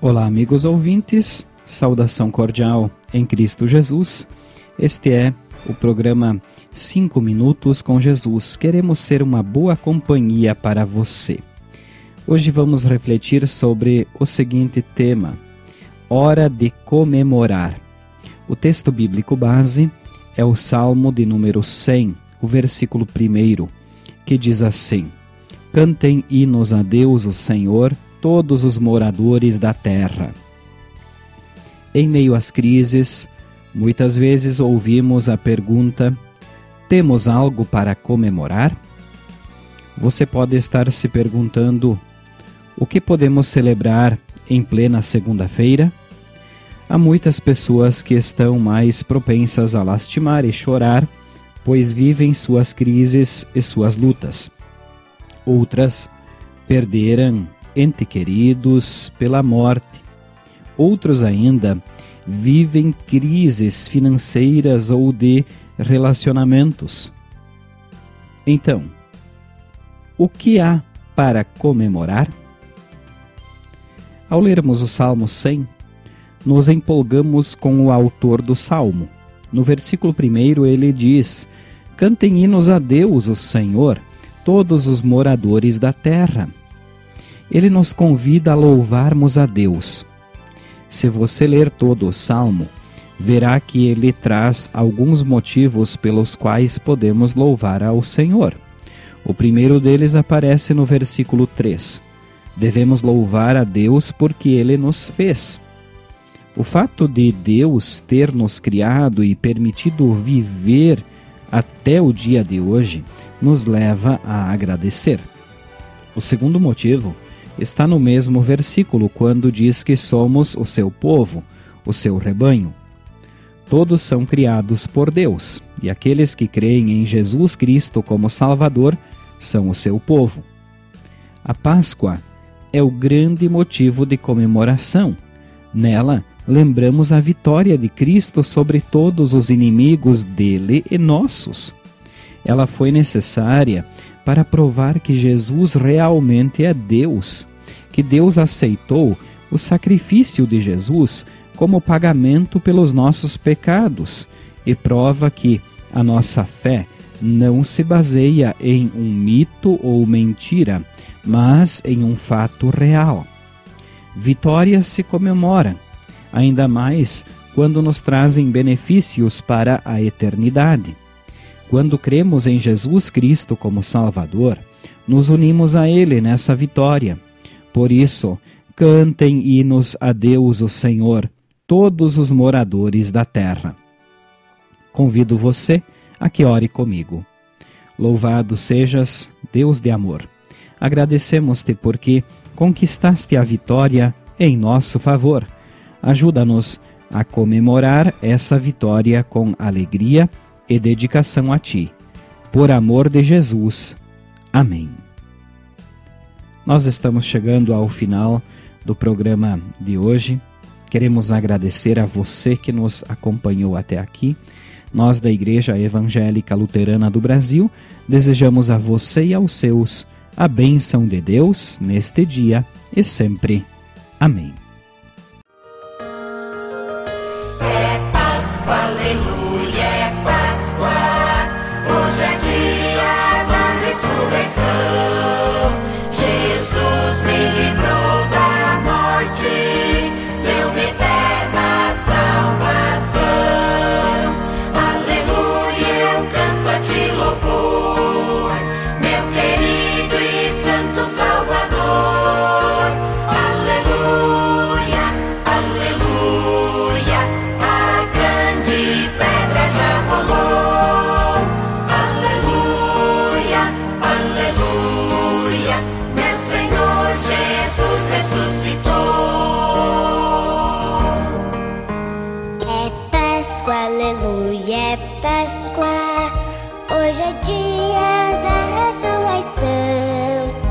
Olá, amigos ouvintes, saudação cordial em Cristo Jesus. Este é o programa 5 Minutos com Jesus. Queremos ser uma boa companhia para você. Hoje vamos refletir sobre o seguinte tema: Hora de comemorar. O texto bíblico base é o Salmo de número 100, o versículo 1, que diz assim: Cantem hinos a Deus, o Senhor todos os moradores da terra. Em meio às crises, muitas vezes ouvimos a pergunta: temos algo para comemorar? Você pode estar se perguntando: o que podemos celebrar em plena segunda-feira? Há muitas pessoas que estão mais propensas a lastimar e chorar, pois vivem suas crises e suas lutas. Outras perderam ente queridos pela morte. Outros ainda vivem crises financeiras ou de relacionamentos. Então, o que há para comemorar? Ao lermos o Salmo 100, nos empolgamos com o autor do salmo. No versículo 1 ele diz: Cantem hinos a Deus, o Senhor, todos os moradores da terra ele nos convida a louvarmos a Deus. Se você ler todo o salmo, verá que ele traz alguns motivos pelos quais podemos louvar ao Senhor. O primeiro deles aparece no versículo 3. Devemos louvar a Deus porque ele nos fez. O fato de Deus ter nos criado e permitido viver até o dia de hoje nos leva a agradecer. O segundo motivo está no mesmo versículo quando diz que somos o seu povo, o seu rebanho. Todos são criados por Deus, e aqueles que creem em Jesus Cristo como Salvador são o seu povo. A Páscoa é o grande motivo de comemoração. Nela, lembramos a vitória de Cristo sobre todos os inimigos dele e nossos. Ela foi necessária para provar que Jesus realmente é Deus, que Deus aceitou o sacrifício de Jesus como pagamento pelos nossos pecados e prova que a nossa fé não se baseia em um mito ou mentira, mas em um fato real. Vitórias se comemoram, ainda mais quando nos trazem benefícios para a eternidade. Quando cremos em Jesus Cristo como Salvador, nos unimos a Ele nessa vitória. Por isso, cantem hinos a Deus, o Senhor, todos os moradores da terra. Convido você a que ore comigo. Louvado sejas, Deus de amor. Agradecemos-te porque conquistaste a vitória em nosso favor. Ajuda-nos a comemorar essa vitória com alegria e dedicação a Ti. Por amor de Jesus. Amém. Nós estamos chegando ao final do programa de hoje. Queremos agradecer a você que nos acompanhou até aqui. Nós, da Igreja Evangélica Luterana do Brasil, desejamos a você e aos seus a bênção de Deus neste dia e sempre. Amém. É Páscoa, aleluia, é Páscoa. Hoje é dia da ressurreição. Jesus me livrou Páscoa, aleluia, é Páscoa. Hoje é dia da ressurreição.